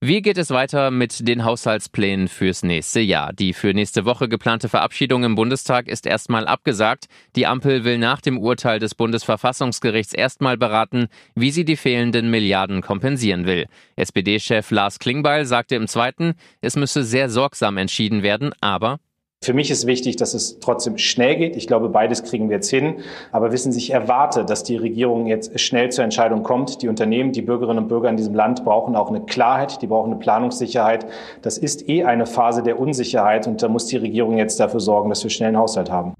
Wie geht es weiter mit den Haushaltsplänen fürs nächste Jahr? Die für nächste Woche geplante Verabschiedung im Bundestag ist erstmal abgesagt. Die Ampel will nach dem Urteil des Bundesverfassungsgerichts erstmal beraten, wie sie die fehlenden Milliarden kompensieren will. SPD-Chef Lars Klingbeil sagte im zweiten, es müsse sehr sorgsam entschieden werden, aber für mich ist wichtig, dass es trotzdem schnell geht. Ich glaube, beides kriegen wir jetzt hin. Aber wissen Sie, ich erwarte, dass die Regierung jetzt schnell zur Entscheidung kommt. Die Unternehmen, die Bürgerinnen und Bürger in diesem Land brauchen auch eine Klarheit, die brauchen eine Planungssicherheit. Das ist eh eine Phase der Unsicherheit und da muss die Regierung jetzt dafür sorgen, dass wir schnell einen Haushalt haben.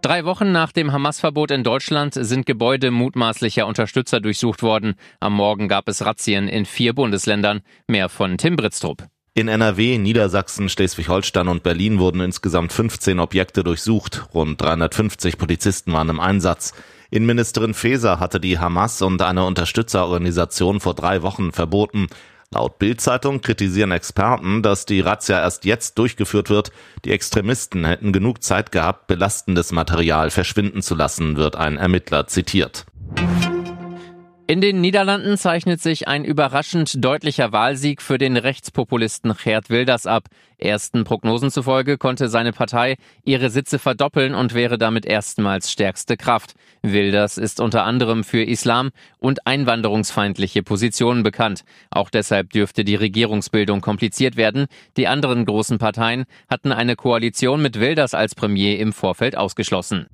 Drei Wochen nach dem Hamas-Verbot in Deutschland sind Gebäude mutmaßlicher Unterstützer durchsucht worden. Am Morgen gab es Razzien in vier Bundesländern. Mehr von Tim Britztrup. In NRW, Niedersachsen, Schleswig-Holstein und Berlin wurden insgesamt 15 Objekte durchsucht. Rund 350 Polizisten waren im Einsatz. Innenministerin Faeser hatte die Hamas und eine Unterstützerorganisation vor drei Wochen verboten. Laut Bild-Zeitung kritisieren Experten, dass die Razzia erst jetzt durchgeführt wird. Die Extremisten hätten genug Zeit gehabt, belastendes Material verschwinden zu lassen, wird ein Ermittler zitiert. In den Niederlanden zeichnet sich ein überraschend deutlicher Wahlsieg für den Rechtspopulisten Geert Wilders ab. Ersten Prognosen zufolge konnte seine Partei ihre Sitze verdoppeln und wäre damit erstmals stärkste Kraft. Wilders ist unter anderem für Islam und einwanderungsfeindliche Positionen bekannt. Auch deshalb dürfte die Regierungsbildung kompliziert werden. Die anderen großen Parteien hatten eine Koalition mit Wilders als Premier im Vorfeld ausgeschlossen.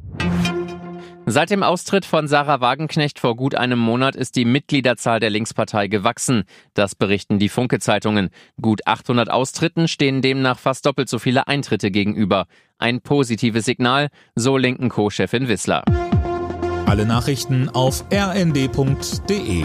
Seit dem Austritt von Sarah Wagenknecht vor gut einem Monat ist die Mitgliederzahl der Linkspartei gewachsen. Das berichten die Funke-Zeitungen. Gut 800 Austritten stehen demnach fast doppelt so viele Eintritte gegenüber. Ein positives Signal, so linken Co-Chefin Wissler. Alle Nachrichten auf rnd.de